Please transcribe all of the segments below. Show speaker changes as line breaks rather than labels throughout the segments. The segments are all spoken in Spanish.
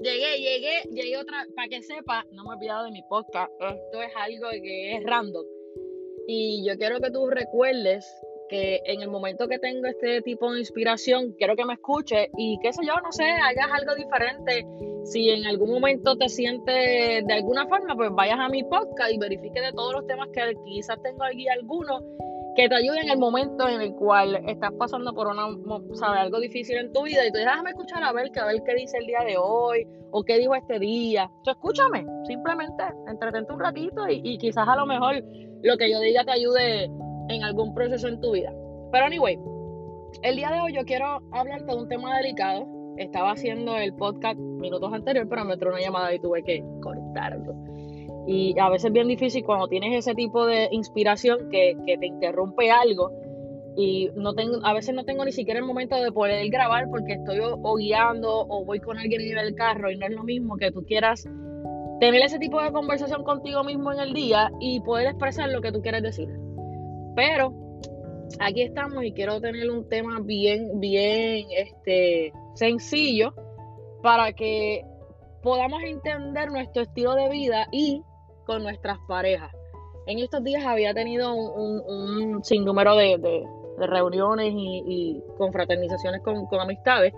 llegué, llegué, llegué otra, para que sepa, no me he olvidado de mi podcast, esto es algo que es random. Y yo quiero que tú recuerdes que en el momento que tengo este tipo de inspiración, quiero que me escuches y qué sé yo, no sé, hagas algo diferente. Si en algún momento te sientes de alguna forma, pues vayas a mi podcast y verifique de todos los temas que quizás tengo aquí algunos que te ayuden en el momento en el cual estás pasando por una, ¿sabes? algo difícil en tu vida y tú dices, déjame escuchar a ver, que a ver qué dice el día de hoy o qué dijo este día. Entonces, escúchame, simplemente entretente un ratito y, y quizás a lo mejor lo que yo diga te ayude en algún proceso en tu vida. Pero anyway, el día de hoy yo quiero hablarte de un tema delicado. Estaba haciendo el podcast minutos anteriores, pero me entró una llamada y tuve que cortarlo. Y a veces es bien difícil cuando tienes ese tipo de inspiración que, que te interrumpe algo y no tengo, a veces no tengo ni siquiera el momento de poder grabar porque estoy o, guiando o voy con alguien en el carro y no es lo mismo que tú quieras tener ese tipo de conversación contigo mismo en el día y poder expresar lo que tú quieres decir. Pero aquí estamos y quiero tener un tema bien, bien este, sencillo para que podamos entender nuestro estilo de vida y con nuestras parejas. En estos días había tenido un, sinnúmero de, reuniones y, confraternizaciones con, amistades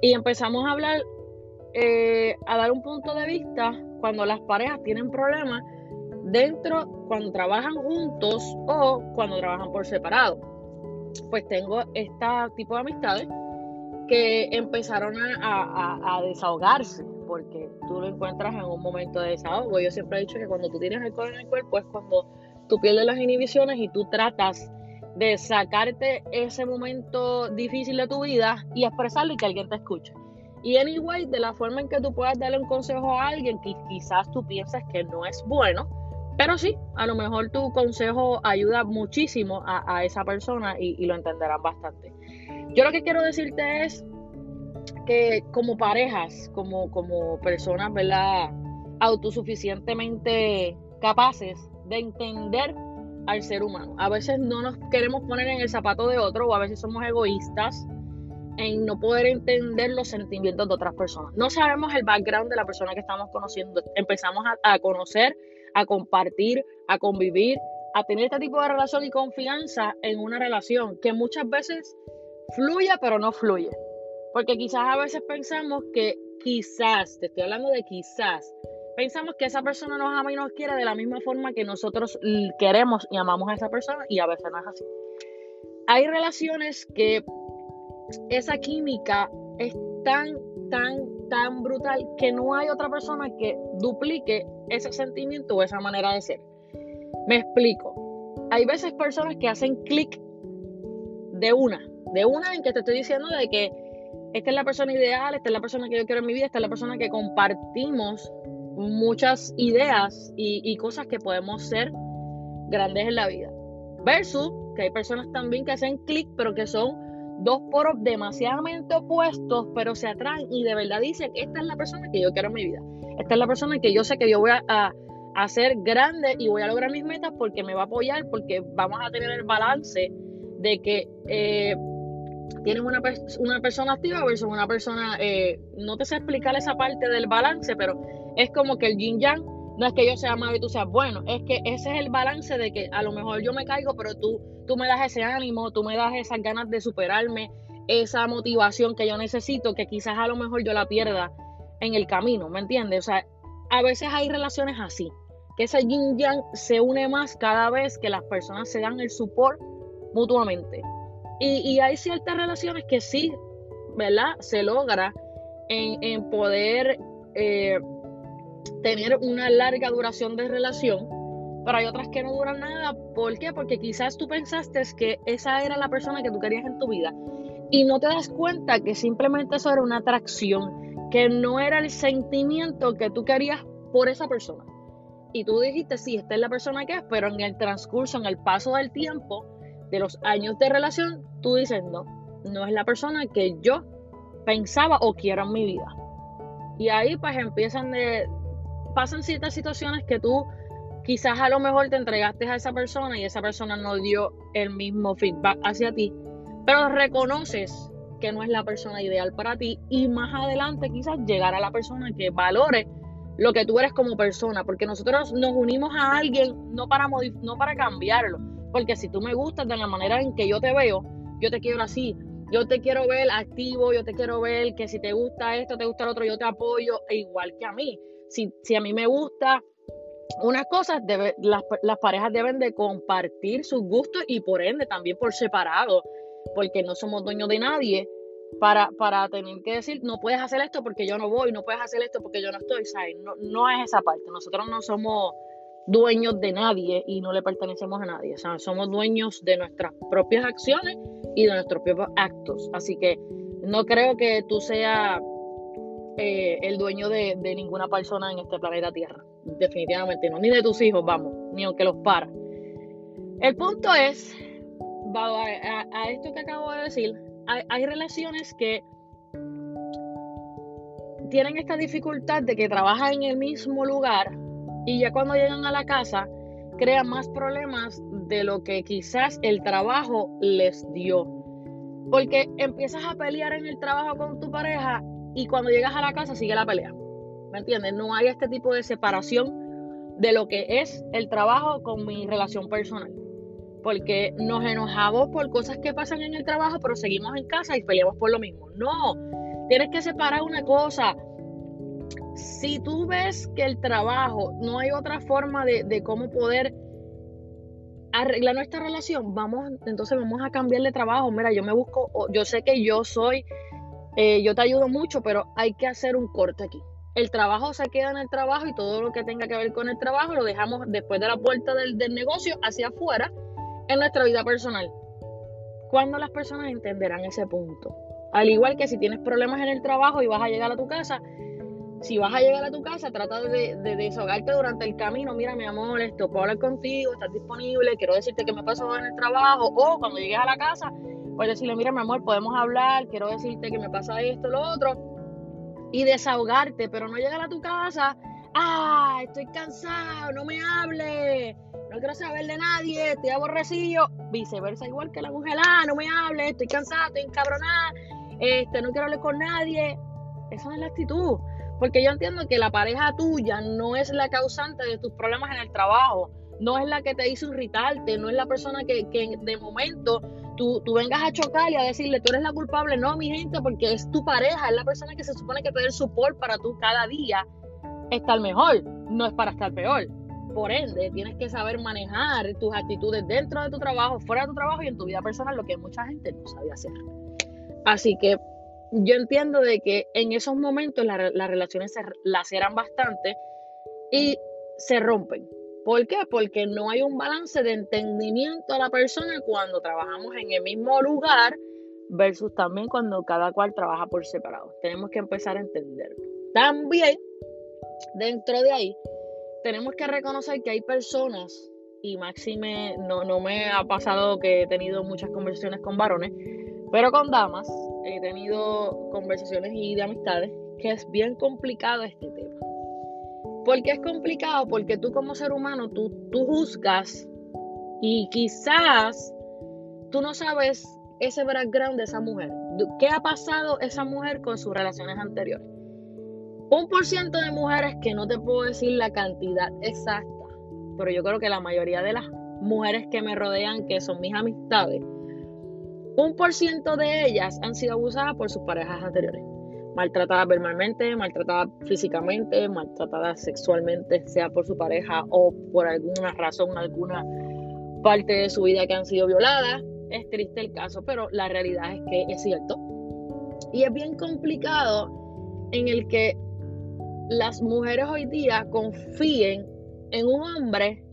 y empezamos a hablar, eh, a dar un punto de vista cuando las parejas tienen problemas dentro, cuando trabajan juntos o cuando trabajan por separado. Pues tengo este tipo de amistades que empezaron a desahogarse porque tú lo encuentras en un momento de desahogo. Yo siempre he dicho que cuando tú tienes alcohol en el cuerpo es cuando tú pierdes las inhibiciones y tú tratas de sacarte ese momento difícil de tu vida y expresarlo y que alguien te escuche. Y anyway, de la forma en que tú puedas darle un consejo a alguien que quizás tú piensas que no es bueno, pero sí, a lo mejor tu consejo ayuda muchísimo a, esa persona y, y lo entenderán bastante. Yo lo que quiero decirte es que como parejas, como, como personas, ¿verdad? Autosuficientemente capaces de entender al ser humano. A veces no nos queremos poner en el zapato de otro o a veces somos egoístas en no poder entender los sentimientos de otras personas. No sabemos el background de la persona que estamos conociendo. Empezamos a, a conocer, a compartir, a convivir, a tener este tipo de relación y confianza en una relación que muchas veces fluye pero no fluye. Porque quizás a veces pensamos que quizás, te estoy hablando de quizás, pensamos que esa persona nos ama y nos quiere de la misma forma que nosotros queremos y amamos a esa persona y a veces no es así. Hay relaciones que esa química es tan, tan, tan brutal que no hay otra persona que duplique ese sentimiento o esa manera de ser. Me explico. Hay veces personas que hacen clic de una, de una en que te estoy diciendo de que esta es la persona ideal, esta es la persona que yo quiero en mi vida, esta es la persona que compartimos muchas ideas y, cosas que podemos ser grandes en la vida. Versus que hay personas también que hacen clic, pero que son dos poros demasiadamente opuestos, pero se atraen y de verdad dicen, esta es la persona que yo quiero en mi vida. Esta es la persona que yo sé que yo voy a, hacer grande y voy a lograr mis metas porque me va a apoyar, porque vamos a tener el balance de que eh, tienes una, una persona activa versus una persona, eh, no te sé explicar esa parte del balance, pero es como que el yin yang no es que yo sea malo y tú seas bueno, es que ese es el balance de que a lo mejor yo me caigo, pero tú, tú me das ese ánimo, tú me das esas ganas de superarme, esa motivación que yo necesito, que quizás a lo mejor yo la pierda en el camino, ¿me entiendes? O sea, a veces hay relaciones así, que ese yin yang se une más cada vez que las personas se dan el support mutuamente. Y, hay ciertas relaciones que sí, ¿verdad? Se logra en, poder eh, tener una larga duración de relación, pero hay otras que no duran nada. ¿Por qué? Porque quizás tú pensaste que esa era la persona que tú querías en tu vida y no te das cuenta que simplemente eso era una atracción, que no era el sentimiento que tú querías por esa persona. Y tú dijiste, sí, esta es la persona que es, pero en el transcurso, en el paso del tiempo, de los años de relación, tú dices, no, no es la persona que yo pensaba o quiero en mi vida. Y ahí pues empiezan de, pasan ciertas situaciones que tú quizás a lo mejor te entregaste a esa persona y esa persona no dio el mismo feedback hacia ti, pero reconoces que no es la persona ideal para ti y más adelante quizás llegar a la persona que valore lo que tú eres como persona, porque nosotros nos unimos a alguien no para, no para cambiarlo, porque si tú me gustas de la manera en que yo te veo, yo te quiero así, yo te quiero ver activo, yo te quiero ver que si te gusta esto, te gusta lo otro, yo te apoyo, e igual que a mí. Si, si a mí me gusta unas cosas, las, las parejas deben de compartir sus gustos y por ende también por separado, porque no somos dueños de nadie para, para tener que decir, no puedes hacer esto porque yo no voy, no puedes hacer esto porque yo no estoy, ¿sabes? No, no es esa parte, nosotros no somos dueños de nadie y no le pertenecemos a nadie, o sea, somos dueños de nuestras propias acciones y de nuestros propios actos, así que no creo que tú seas eh, el dueño de, ninguna persona en este planeta Tierra, definitivamente no, ni de tus hijos, vamos, ni aunque los para. El punto es, a, a esto que acabo de decir, hay, relaciones que tienen esta dificultad de que trabajan en el mismo lugar y ya cuando llegan a la casa crean más problemas de lo que quizás el trabajo les dio. Porque empiezas a pelear en el trabajo con tu pareja y cuando llegas a la casa sigue la pelea. ¿Me entiendes? No hay este tipo de separación de lo que es el trabajo con mi relación personal porque nos enojamos por cosas que pasan en el trabajo, pero seguimos en casa y peleamos por lo mismo. No, tienes que separar una cosa. Si tú ves que el trabajo no hay otra forma de, cómo poder arreglar nuestra relación, vamos, entonces vamos a cambiar de trabajo. Mira, yo me busco, yo sé que yo soy, eh, yo te ayudo mucho, pero hay que hacer un corte aquí. El trabajo se queda en el trabajo y todo lo que tenga que ver con el trabajo lo dejamos después de la puerta del, del negocio hacia afuera en nuestra vida personal. ¿Cuándo las personas entenderán ese punto? Al igual que si tienes problemas en el trabajo y vas a llegar a tu casa, si vas a llegar a tu casa, trata de, desahogarte durante el camino. Mira, mi amor, esto puedo hablar contigo, estás disponible, quiero decirte que me pasó en el trabajo. O cuando llegues a la casa, puedes decirle, mira, mi amor, podemos hablar, quiero decirte que me pasa esto, lo otro. Y desahogarte, pero no llegar a tu casa, ah, estoy cansado, no me hables no quiero saber de nadie, estoy aborrecido, viceversa, igual que la mujer, ah, no me hable, estoy cansada, estoy encabronada, este, no quiero hablar con nadie. Esa no es la actitud, porque yo entiendo que la pareja tuya no es la causante de tus problemas en el trabajo, no es la que te hizo irritarte, no es la persona que, que de momento tú, tú, vengas a chocar y a decirle, tú eres la culpable, no, mi gente, porque es tu pareja, es la persona que se supone que te dé el support para tú cada día estar mejor, no es para estar peor. Por ende, tienes que saber manejar tus actitudes dentro de tu trabajo, fuera de tu trabajo y en tu vida personal, lo que mucha gente no sabe hacer. Así que yo entiendo de que en esos momentos las relaciones se laceran bastante y se rompen. ¿Por qué? Porque no hay un balance de entendimiento a la persona cuando trabajamos en el mismo lugar versus también cuando cada cual trabaja por separado. Tenemos que empezar a entenderlo. También, dentro de ahí, tenemos que reconocer que hay personas, y máxime no, no me ha pasado que he tenido muchas conversaciones con varones, pero con damas he tenido conversaciones y de amistades, que es bien complicado este tema. ¿Por qué es complicado? Porque tú como ser humano, tú, tú juzgas y quizás tú no sabes ese background de esa mujer. ¿Qué ha pasado esa mujer con sus relaciones anteriores? un por ciento de mujeres que no te puedo decir la cantidad exacta, pero yo creo que la mayoría de las mujeres que me rodean, que son mis amistades, un por ciento de ellas han sido abusadas por sus parejas anteriores. Maltratadas verbalmente, maltratadas físicamente, maltratadas sexualmente, sea por su pareja o por alguna razón, alguna parte de su vida que han sido violadas. Es triste el caso, pero la realidad es que es cierto. Y es bien complicado en el que las mujeres hoy día confíen en un hombre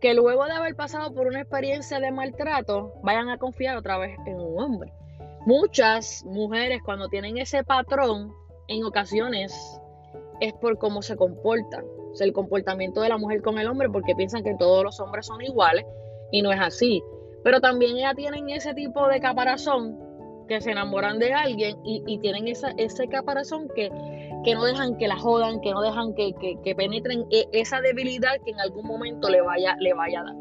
que luego de haber pasado por una experiencia de maltrato vayan a confiar otra vez en un hombre. Muchas mujeres cuando tienen ese patrón, en ocasiones es por cómo se comportan, o sea, el comportamiento de la mujer con el hombre, porque piensan que todos los hombres son iguales y no es así. Pero también ellas tienen ese tipo de caparazón que se enamoran de alguien y, tienen esa, ese caparazón que que no dejan que la jodan, que no dejan que, penetren e, esa debilidad que en algún momento le vaya, le vaya a dar.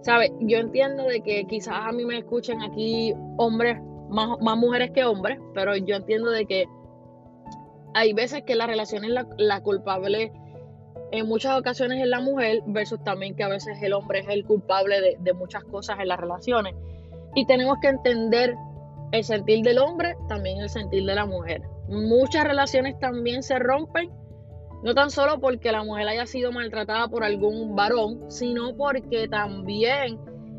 ¿Sabe? Yo entiendo de que quizás a mí me escuchen aquí hombres más, más mujeres que hombres, pero yo entiendo de que hay veces que la relación es la, culpable en muchas ocasiones es la mujer versus también que a veces el hombre es el culpable de, de, muchas cosas en las relaciones. Y tenemos que entender el sentir del hombre, también el sentir de la mujer. Muchas relaciones también se rompen, no tan solo porque la mujer haya sido maltratada por algún varón, sino porque también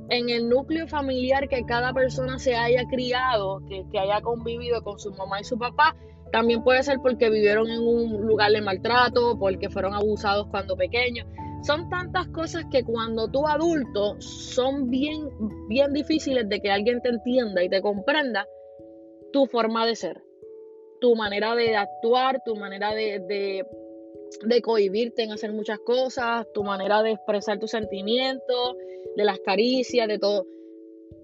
en el núcleo familiar que cada persona se haya criado, que, que haya convivido con su mamá y su papá, también puede ser porque vivieron en un lugar de maltrato, porque fueron abusados cuando pequeños. Son tantas cosas que cuando tú adulto son bien, bien difíciles de que alguien te entienda y te comprenda tu forma de ser, tu manera de actuar, tu manera de, de, de cohibirte en hacer muchas cosas, tu manera de expresar tus sentimientos, de las caricias, de todo.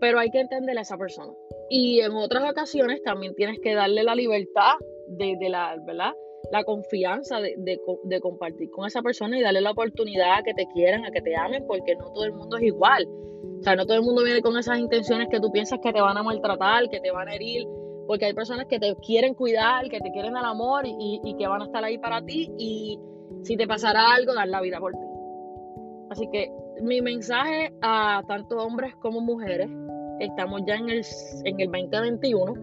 Pero hay que entender a esa persona. Y en otras ocasiones también tienes que darle la libertad de, la, ¿verdad? la confianza de, de, compartir con esa persona y darle la oportunidad a que te quieran, a que te amen, porque no todo el mundo es igual. O sea, no todo el mundo viene con esas intenciones que tú piensas que te van a maltratar, que te van a herir, porque hay personas que te quieren cuidar, que te quieren dar amor y, y que van a estar ahí para ti y si te pasará algo, dar la vida por ti. Así que mi mensaje a tanto hombres como mujeres, estamos ya en el, en el 2021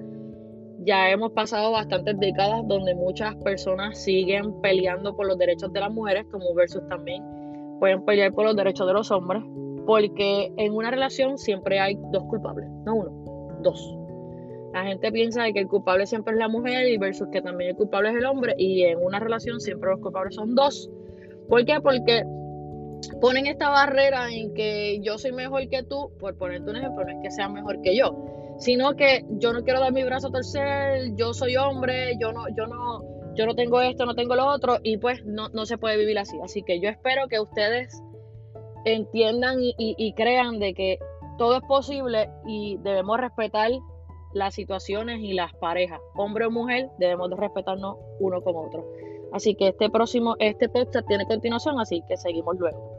ya hemos pasado bastantes décadas donde muchas personas siguen peleando por los derechos de las mujeres, como versus también pueden pelear por los derechos de los hombres, porque en una relación siempre hay dos culpables, no uno, dos. La gente piensa que el culpable siempre es la mujer y versus que también el culpable es el hombre y en una relación siempre los culpables son dos. ¿Por qué? Porque ponen esta barrera en que yo soy mejor que tú, por ponerte un ejemplo, no es que sea mejor que yo, sino que yo no quiero dar mi brazo a torcer, yo soy hombre, yo no, yo no, yo no tengo esto, no tengo lo otro, y pues no, no se puede vivir así. Así que yo espero que ustedes entiendan y, crean de que todo es posible y debemos respetar las situaciones y las parejas, hombre o mujer, debemos de respetarnos uno con otro. Así que este próximo, este podcast tiene continuación, así que seguimos luego.